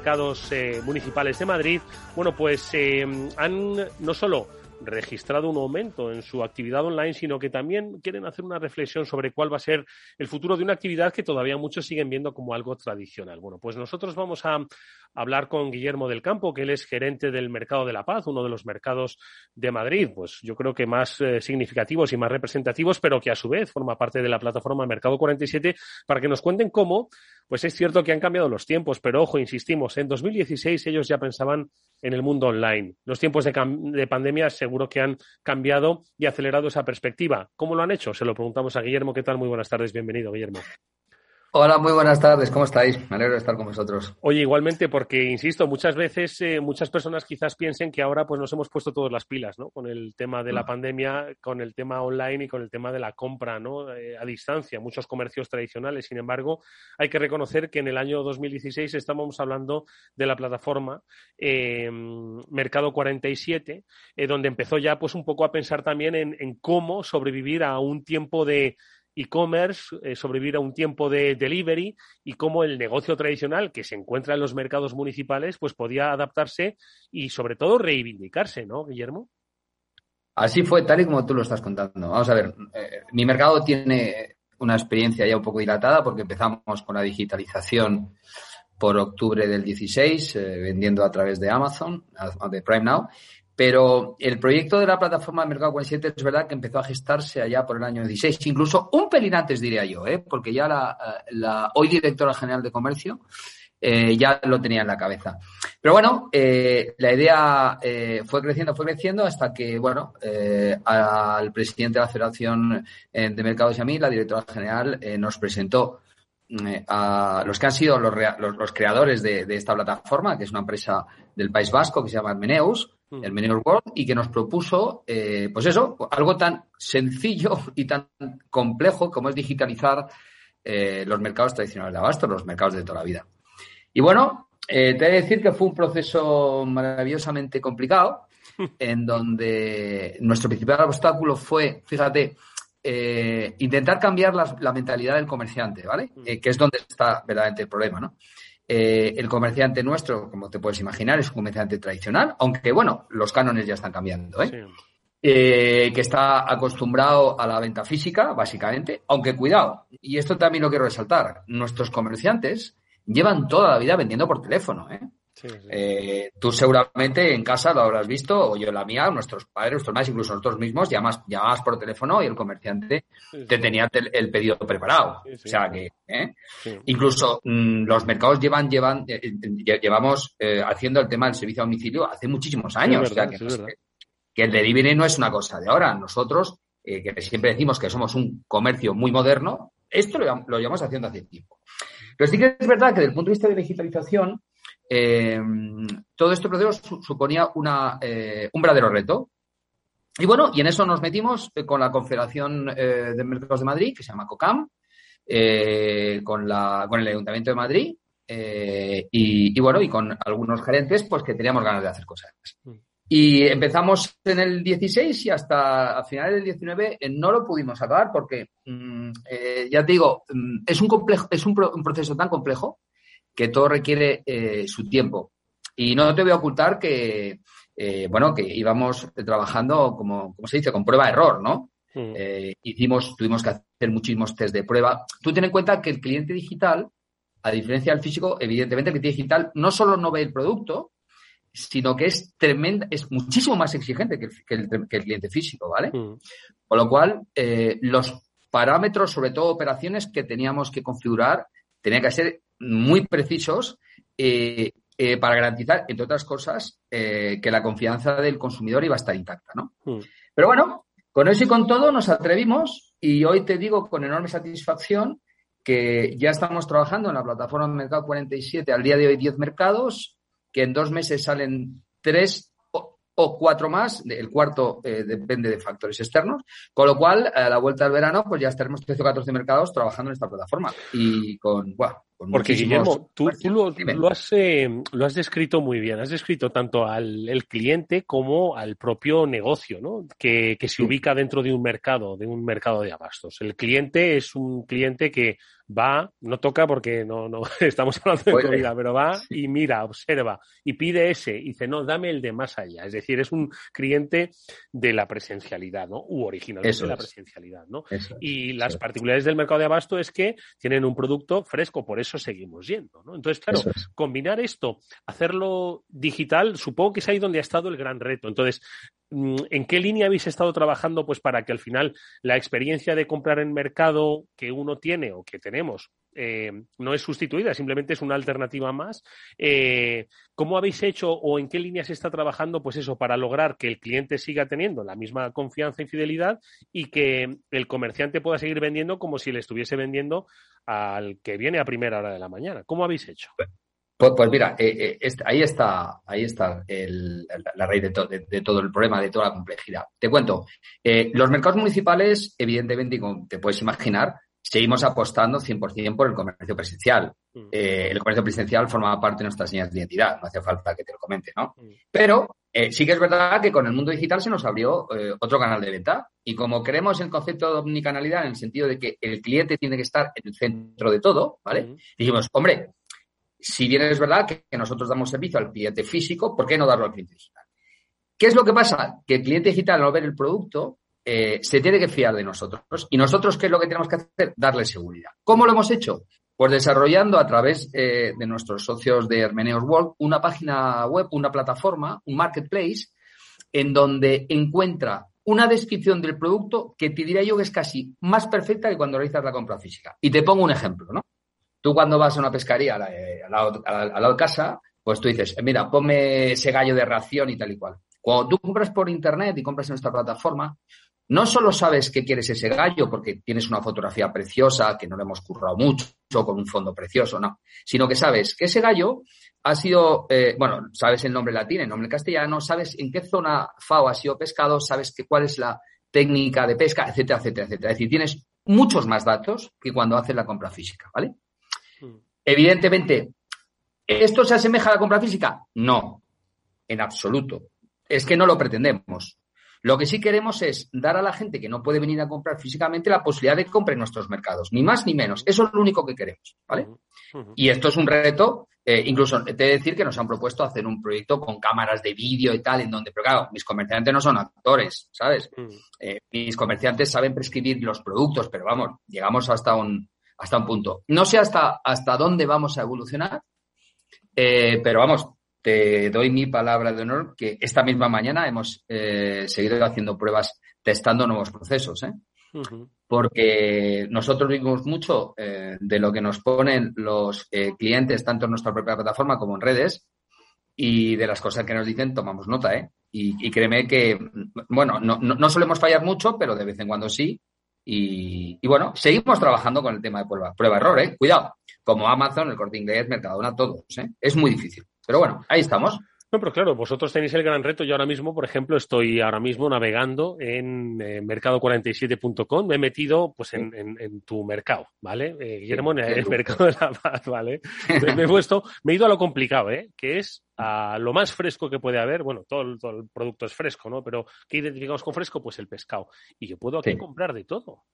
eh, municipales de Madrid, bueno, pues eh, han no solo registrado un aumento en su actividad online, sino que también quieren hacer una reflexión sobre cuál va a ser el futuro de una actividad que todavía muchos siguen viendo como algo tradicional. Bueno, pues nosotros vamos a hablar con Guillermo del Campo, que él es gerente del Mercado de la Paz, uno de los mercados de Madrid, pues yo creo que más eh, significativos y más representativos, pero que a su vez forma parte de la plataforma Mercado 47, para que nos cuenten cómo, pues es cierto que han cambiado los tiempos, pero ojo, insistimos, en 2016 ellos ya pensaban en el mundo online. Los tiempos de, de pandemia seguro que han cambiado y acelerado esa perspectiva. ¿Cómo lo han hecho? Se lo preguntamos a Guillermo. ¿Qué tal? Muy buenas tardes. Bienvenido, Guillermo. Hola, muy buenas tardes. ¿Cómo estáis? Me alegro de estar con vosotros. Oye, igualmente, porque insisto, muchas veces eh, muchas personas quizás piensen que ahora pues nos hemos puesto todas las pilas, ¿no? Con el tema de la mm. pandemia, con el tema online y con el tema de la compra, ¿no? Eh, a distancia, muchos comercios tradicionales. Sin embargo, hay que reconocer que en el año 2016 estamos hablando de la plataforma eh, Mercado 47, donde empezó ya pues un poco a pensar también en cómo sobrevivir a un tiempo de e-commerce, eh, sobrevivir a un tiempo de delivery y cómo el negocio tradicional que se encuentra en los mercados municipales pues podía adaptarse y sobre todo reivindicarse, ¿no, Guillermo? Así fue, tal y como tú lo estás contando. Vamos a ver, eh, mi mercado tiene una experiencia ya un poco dilatada porque empezamos con la digitalización por octubre del 16, eh, vendiendo a través de Amazon, de Prime Now, pero el proyecto de la plataforma de Mercado 47 es verdad que empezó a gestarse allá por el año 16, incluso un pelín antes diría yo, ¿eh? porque ya la, hoy directora general de comercio eh, ya lo tenía en la cabeza. Pero bueno, eh, la idea eh, fue creciendo, fue creciendo hasta que, bueno, al presidente de la Federación de Mercados y a mí, la directora general, nos presentó a los que han sido los, los, creadores de, de, esta plataforma, que es una empresa del País Vasco que se llama Meneus, El Menor World, y que nos propuso, eh, pues eso, algo tan sencillo y tan complejo como es digitalizar eh, los mercados tradicionales de abasto, los mercados de toda la vida. Y bueno, eh, te he de decir que fue un proceso maravillosamente complicado, en donde nuestro principal obstáculo fue, fíjate, intentar cambiar la, mentalidad del comerciante, ¿vale? Que es donde está verdaderamente el problema, ¿no? Eh, el comerciante nuestro, como te puedes imaginar, es un comerciante tradicional, aunque bueno, los cánones ya están cambiando, ¿eh? ¿eh? que está acostumbrado a la venta física, básicamente, aunque cuidado, y esto también lo quiero resaltar, nuestros comerciantes llevan toda la vida vendiendo por teléfono, ¿eh? Eh, tú seguramente en casa lo habrás visto, o yo la mía, nuestros padres, nuestros más, incluso nosotros mismos, llamas, llamabas por teléfono y el comerciante te tenía el, pedido preparado. o sea que, ¿eh? incluso mm, los mercados llevan, llevan, eh, llevamos haciendo el tema del servicio a domicilio hace muchísimos años. o sea que, que, el delivery no es una cosa de ahora. Nosotros, que siempre decimos que somos un comercio muy moderno, esto lo, lo llevamos haciendo hace tiempo. Pero sí que es verdad que desde el punto de vista de digitalización, eh, todo este proceso suponía una, eh, un verdadero reto. Y bueno, y en eso nos metimos eh, con la Confederación de Mercados de Madrid, que se llama COCAM, eh, con, la, con el Ayuntamiento de Madrid eh, y, bueno, y con algunos gerentes, pues que teníamos ganas de hacer cosas. Mm. Y empezamos en el 16 y hasta a finales del 19 eh, no lo pudimos acabar porque, mm, ya te digo, mm, es un complejo, es un, proceso tan complejo que todo requiere su tiempo. Y no te voy a ocultar que, bueno, que íbamos trabajando como, como se dice, con prueba-error, ¿no? hicimos, tuvimos que hacer muchísimos test de prueba. Tú ten en cuenta que el cliente digital a diferencia del físico, evidentemente el cliente digital no solo no ve el producto, sino que es tremenda, es muchísimo más exigente que el, cliente físico, ¿vale? Mm. Con lo cual, eh, los parámetros, sobre todo operaciones que teníamos que configurar, tenían que ser muy precisos eh, eh, para garantizar, entre otras cosas, que la confianza del consumidor iba a estar intacta, ¿no? Mm. Pero bueno, con eso y con todo nos atrevimos y hoy te digo con enorme satisfacción que ya estamos trabajando en la plataforma Mercado 47, al día de hoy 10 mercados, que en dos meses salen tres o, cuatro más, el cuarto eh, depende de factores externos, con lo cual a la vuelta del verano pues ya estaremos 13 o 14 mercados trabajando en esta plataforma y con, porque Guillermo, tú, lo, has, eh, lo has descrito muy bien. Has descrito tanto al el cliente como al propio negocio, ¿no? Que, que se ubica dentro de un mercado, de un mercado de abastos. El cliente es un cliente que va, no toca porque no, no estamos hablando de comida, pero va y mira, observa y pide ese y dice, no, dame el de más allá. Es decir, es un cliente de la presencialidad, ¿no? U originalmente de la presencialidad, ¿no? y las particularidades del mercado de abasto es que tienen un producto fresco, por eso seguimos yendo, ¿no? Entonces, claro, combinar esto, hacerlo digital, supongo que es ahí donde ha estado el gran reto. Entonces, ¿En qué línea habéis estado trabajando pues para que al final la experiencia de comprar en mercado que uno tiene o que tenemos eh, no es sustituida, simplemente es una alternativa más? Eh, ¿Cómo habéis hecho o en qué línea se está trabajando pues eso para lograr que el cliente siga teniendo la misma confianza y fidelidad y que el comerciante pueda seguir vendiendo como si le estuviese vendiendo al que viene a primera hora de la mañana? ¿Cómo habéis hecho? Pues, pues mira, eh, eh, ahí está, ahí está la raíz de, todo el problema, de toda la complejidad. Te cuento, eh, los mercados municipales, evidentemente, como te puedes imaginar, seguimos apostando 100% por el comercio presencial. Mm. el comercio presencial forma parte de nuestras señas de identidad, no hace falta que te lo comente, ¿no? Mm. Pero sí que es verdad que con el mundo digital se nos abrió otro canal de venta y como creemos el concepto de omnicanalidad en el sentido de que el cliente tiene que estar en el centro de todo, ¿vale? Mm. Dijimos, hombre, si bien es verdad que, nosotros damos servicio al cliente físico, ¿por qué no darlo al cliente digital? ¿Qué es lo que pasa? Que el cliente digital, al ver el producto, eh, se tiene que fiar de nosotros. ¿Y nosotros qué es lo que tenemos que hacer? Darle seguridad. ¿Cómo lo hemos hecho? Pues desarrollando a través eh, de nuestros socios de Hermeneos World una página web, una plataforma, un marketplace, en donde encuentra una descripción del producto que te diría yo que es casi más perfecta que cuando realizas la compra física. Y te pongo un ejemplo, ¿no? Tú cuando vas a una pescaría eh, lado, de casa, pues tú dices, mira, ponme ese gallo de ración y tal y cual. Cuando tú compras por internet y compras en esta plataforma, no solo sabes que quieres ese gallo porque tienes una fotografía preciosa, que no le hemos currado mucho, con un fondo precioso, no, sino que sabes que ese gallo ha sido, eh, bueno, sabes el nombre latino, el nombre castellano, sabes en qué zona FAO ha sido pescado, sabes que, cuál es la técnica de pesca, etcétera, etcétera, etcétera. Es decir, tienes muchos más datos que cuando haces la compra física, ¿vale? Evidentemente, ¿esto se asemeja a la compra física? No, en absoluto. Es que no lo pretendemos. Lo que sí queremos es dar a la gente que no puede venir a comprar físicamente la posibilidad de que compre en nuestros mercados, ni más ni menos. Eso es lo único que queremos, ¿vale? Y esto es un reto, eh, incluso te he de decir que nos han propuesto hacer un proyecto con cámaras de vídeo y tal, en donde, pero claro, mis comerciantes no son actores, ¿sabes? Eh, mis comerciantes saben prescribir los productos, pero vamos, llegamos hasta un, hasta un punto. No sé hasta, hasta dónde vamos a evolucionar, eh, pero vamos, te doy mi palabra de honor que esta misma mañana hemos eh, seguido haciendo pruebas testando nuevos procesos. ¿eh? Porque nosotros vimos mucho de lo que nos ponen los clientes, tanto en nuestra propia plataforma como en redes, y de las cosas que nos dicen tomamos nota. ¿eh? Y, créeme que, bueno, no, no solemos fallar mucho, pero de vez en cuando sí, y, bueno, seguimos trabajando con el tema de prueba, prueba error, ¿eh? Cuidado, como Amazon, el corte inglés, Mercadona, todos, ¿eh? Es muy difícil. Pero bueno, ahí estamos. No, pero claro, vosotros tenéis el gran reto. Yo ahora mismo, por ejemplo, estoy ahora mismo navegando en eh, mercado47.com. Me he metido pues en, en, tu mercado, ¿vale? Eh, Guillermo, en el mercado de la paz, ¿vale? me he puesto, me he ido a lo complicado, ¿eh? Que es a lo más fresco que puede haber. Bueno, todo el, todo el producto es fresco, ¿no? Pero ¿qué identificamos con fresco? Pues el pescado. Y yo puedo aquí comprar de todo.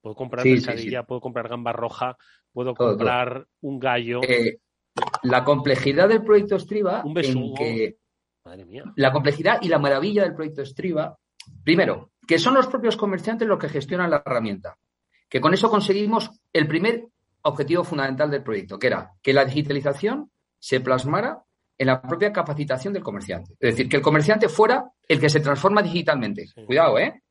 Puedo comprar pescadilla, puedo comprar gamba roja, puedo comprar un gallo. Eh, la complejidad del proyecto Striva un en que Madre mía. la complejidad y la maravilla del proyecto Striva, primero, que son los propios comerciantes los que gestionan la herramienta. Que con eso conseguimos el primer objetivo fundamental del proyecto, que era que la digitalización se plasmara en la propia capacitación del comerciante. Es decir, que el comerciante fuera el que se transforma digitalmente. Cuidado, ¿eh?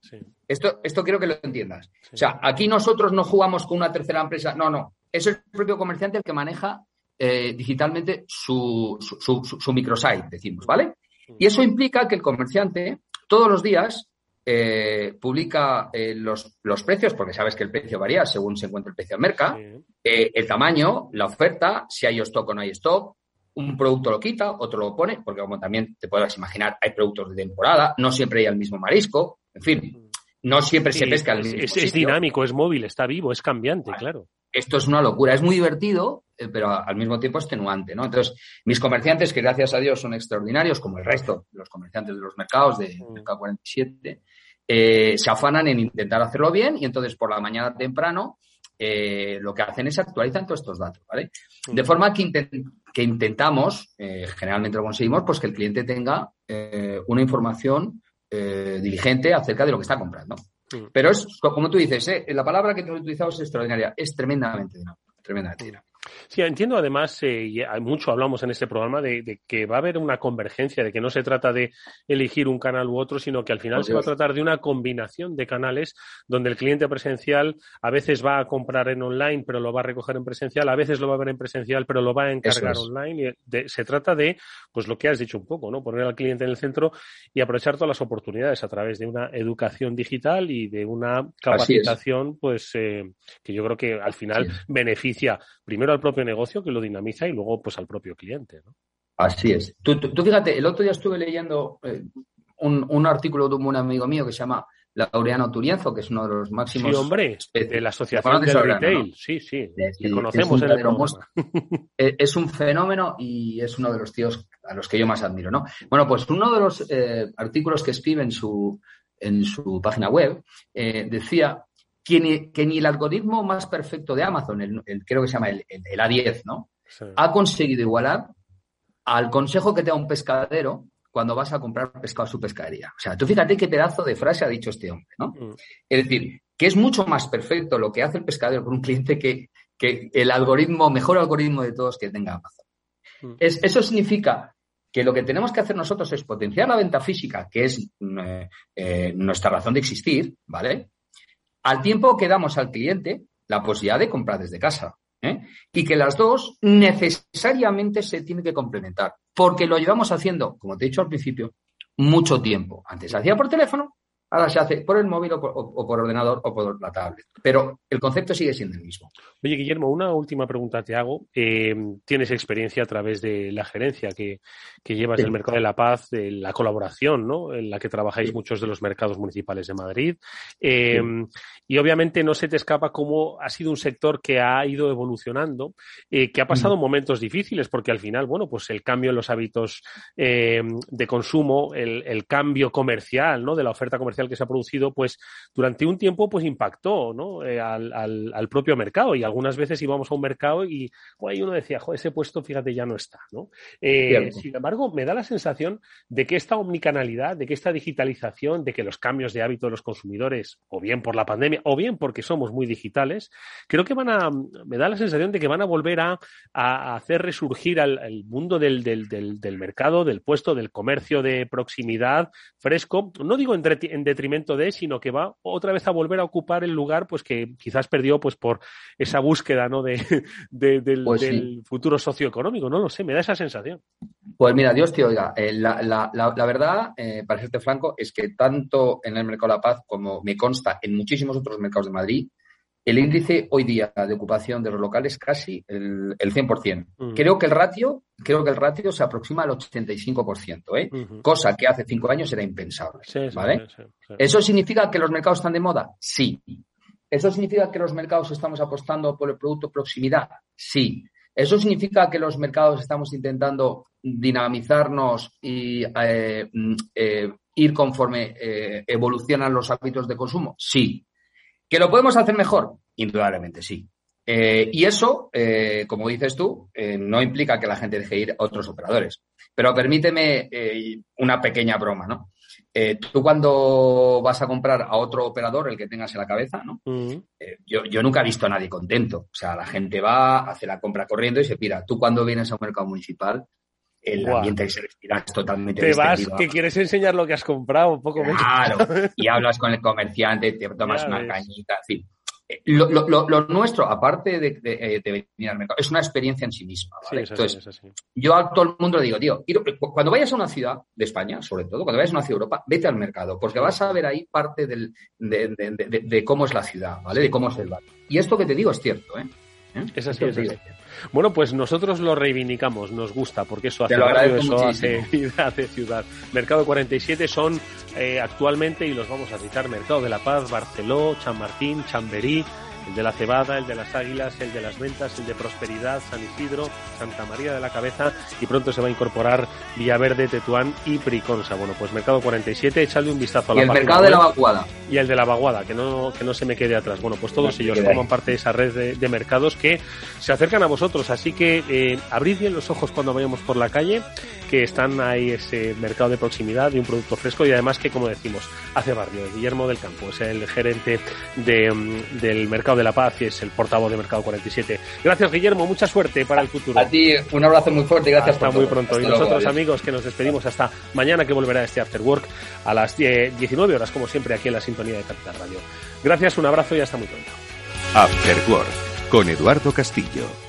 Esto, esto quiero que lo entiendas. O sea, aquí nosotros no jugamos con una tercera empresa. No, no. Es el propio comerciante el que maneja eh, digitalmente su, su, su, microsite, decimos, ¿vale? Y eso implica que el comerciante todos los días eh, publica eh, los, los, precios, porque sabes que el precio varía según se encuentra el precio en mercado, el tamaño, la oferta, si hay stock o no hay stock, un producto lo quita, otro lo pone, porque como también te puedes imaginar, hay productos de temporada, no siempre hay el mismo marisco, en fin, no siempre se pesca el mismo es, es, dinámico, es móvil, está vivo, es cambiante, claro. Esto es una locura, es muy divertido, eh, pero al mismo tiempo extenuante, ¿no? Entonces, mis comerciantes, que gracias a Dios son extraordinarios, como el resto de los comerciantes de los mercados de mm. Mercado 47, eh, se afanan en intentar hacerlo bien y entonces por la mañana temprano eh, lo que hacen es actualizar todos estos datos, ¿vale? De mm. forma que, que intentamos, eh, generalmente lo conseguimos, pues que el cliente tenga eh, una información diligente acerca de lo que está comprando. Mm. Pero es, como tú dices, la palabra que tú has utilizado es extraordinaria, es tremendamente tremendamente dinámica. Sí, entiendo además, eh, y mucho hablamos en este programa, de, que va a haber una convergencia, de que no se trata de elegir un canal u otro, sino que al final se va a tratar de una combinación de canales donde el cliente presencial a veces va a comprar en online, pero lo va a recoger en presencial, a veces lo va a ver en presencial, pero lo va a encargar online. Y se trata de, pues lo que has dicho un poco, ¿no? Poner al cliente en el centro y aprovechar todas las oportunidades a través de una educación digital y de una capacitación, pues, eh, que yo creo que al final beneficia primero al propio negocio que lo dinamiza y luego pues al propio cliente. ¿no? Así es. Tú, fíjate, el otro día estuve leyendo eh, un, artículo de un amigo mío que se llama Laureano Turienzo, que es uno de los máximos. Sí, hombre, de la Asociación del Retail. Sí, sí, que conocemos en el eh, Es un fenómeno y es uno de los tíos a los que yo más admiro, ¿no? Bueno, pues uno de los eh, artículos que escribe en su, en su página web decía que ni, el algoritmo más perfecto de Amazon, el, creo que se llama el, A10, ¿no? Ha conseguido igualar al consejo que te da un pescadero cuando vas a comprar pescado a su pescadería. O sea, tú fíjate qué pedazo de frase ha dicho este hombre, ¿no? Mm. Es decir, que es mucho más perfecto lo que hace el pescadero con un cliente que, que el algoritmo, mejor algoritmo de todos que tenga Amazon. Mm. eso significa que lo que tenemos que hacer nosotros es potenciar la venta física, que es eh, eh, nuestra razón de existir, ¿vale? Al tiempo que damos al cliente la posibilidad de comprar desde casa. ¿eh? Y que las dos necesariamente se tienen que complementar, porque lo llevamos haciendo, como te he dicho al principio, mucho tiempo. Antes se hacía por teléfono, ahora se hace por el móvil o por, ordenador o por la tablet. Pero el concepto sigue siendo el mismo. Oye, Guillermo, una última pregunta te hago. Eh, tienes experiencia a través de la gerencia que, llevas del Mercado de la Paz, de la colaboración, ¿no? En la que trabajáis muchos de los mercados municipales de Madrid. Eh, y obviamente no se te escapa cómo ha sido un sector que ha ido evolucionando, eh, que ha pasado momentos difíciles, porque al final, bueno, pues el cambio en los hábitos de consumo, el, el cambio comercial, ¿no? De la oferta comercial que se ha producido, pues durante un tiempo pues impactó ¿no? Eh, al, al, propio mercado y algunas veces íbamos a un mercado y uno decía, ese puesto fíjate ya no está. ¿no? Eh, sin embargo, me da la sensación de que esta omnicanalidad, de que esta digitalización, de que los cambios de hábito de los consumidores, o bien por la pandemia, o bien porque somos muy digitales, creo que van a, me da la sensación de que van a volver a, a hacer resurgir al, mundo del, del, del, mercado, del puesto, del comercio de proximidad fresco, no digo en, en detrimento de, sino que va otra vez a volver a ocupar el lugar pues que quizás perdió pues por esa búsqueda ¿no? de, del, pues futuro socioeconómico, no lo sé, me da esa sensación. Pues mira, Dios te oiga, eh, la, la, la, verdad, eh, para serte franco, es que tanto en el Mercado de la Paz como me consta en muchísimos otros mercados de Madrid, el índice hoy día de ocupación de los locales casi el, el 100%. Mm. Creo que el ratio, creo que el ratio se aproxima al 85%, ¿eh? Cosa que hace cinco años era impensable, ¿vale? ¿Eso significa que los mercados están de moda? Sí. ¿Eso significa que los mercados estamos apostando por el producto proximidad? Sí. ¿Eso significa que los mercados estamos intentando dinamizarnos y eh, mm, eh, ir conforme eh, evolucionan los hábitos de consumo? Sí. ¿Que lo podemos hacer mejor? Indudablemente sí. Eh, y eso, eh, como dices tú, eh, no implica que la gente deje ir a otros operadores. Pero permíteme una pequeña broma, ¿no? tú cuando vas a comprar a otro operador, el que tengas en la cabeza, ¿no? Yo, yo, nunca he visto a nadie contento. O sea, la gente va, hace la compra corriendo y se pira. Tú cuando vienes a un mercado municipal, el ambiente que se respira es totalmente Te vas, que quieres enseñar lo que has comprado, un poco Claro, y hablas con el comerciante, te tomas una cañita, en eh, Lo, lo, lo, nuestro, aparte de, de, de, venir al mercado, es una experiencia en sí misma. ¿vale? Entonces, yo a todo el mundo le digo, tío, cuando vayas a una ciudad de España, sobre todo, cuando vayas a una ciudad de Europa, vete al mercado, porque vas a ver ahí parte del, de, cómo es la ciudad, ¿vale? De cómo es el barrio. Y esto que te digo es cierto, ¿eh? ¿Eh? Es así, es así. Bueno, pues nosotros lo reivindicamos, nos gusta, porque eso hace barrio, eso hace vida, hace ciudad. Mercado 47 son eh, actualmente, y los vamos a citar, Mercado de la Paz, Barceló, Chamartín, Chamberí, el de la cebada, el de las águilas, el de las ventas, el de prosperidad, San Isidro, Santa María de la Cabeza y pronto se va a incorporar Villaverde, Tetuán y Priconsa. Bueno, pues Mercado 47, echadle un vistazo a la Y el Mercado de la Vaguada. Y el de la Vaguada, que no, que no se me quede atrás. Bueno, pues todos ellos forman parte de esa red de, mercados que se acercan a vosotros, así que eh, abrid bien los ojos cuando vayamos por la calle que están ahí ese mercado de proximidad de un producto fresco y además que, como decimos, hace barrio. Guillermo del Campo es el gerente de, mm, del Mercado de la Paz y es el portavoz de Mercado 47. Gracias, Guillermo. Mucha suerte para el futuro. A ti, un abrazo muy fuerte y gracias hasta muy pronto. y nosotros, amigos, que nos despedimos hasta mañana que volverá este After Work a las 19 horas, como siempre, aquí en la sintonía de Capital Radio. Gracias, un abrazo y hasta muy pronto. After Work con Eduardo Castillo.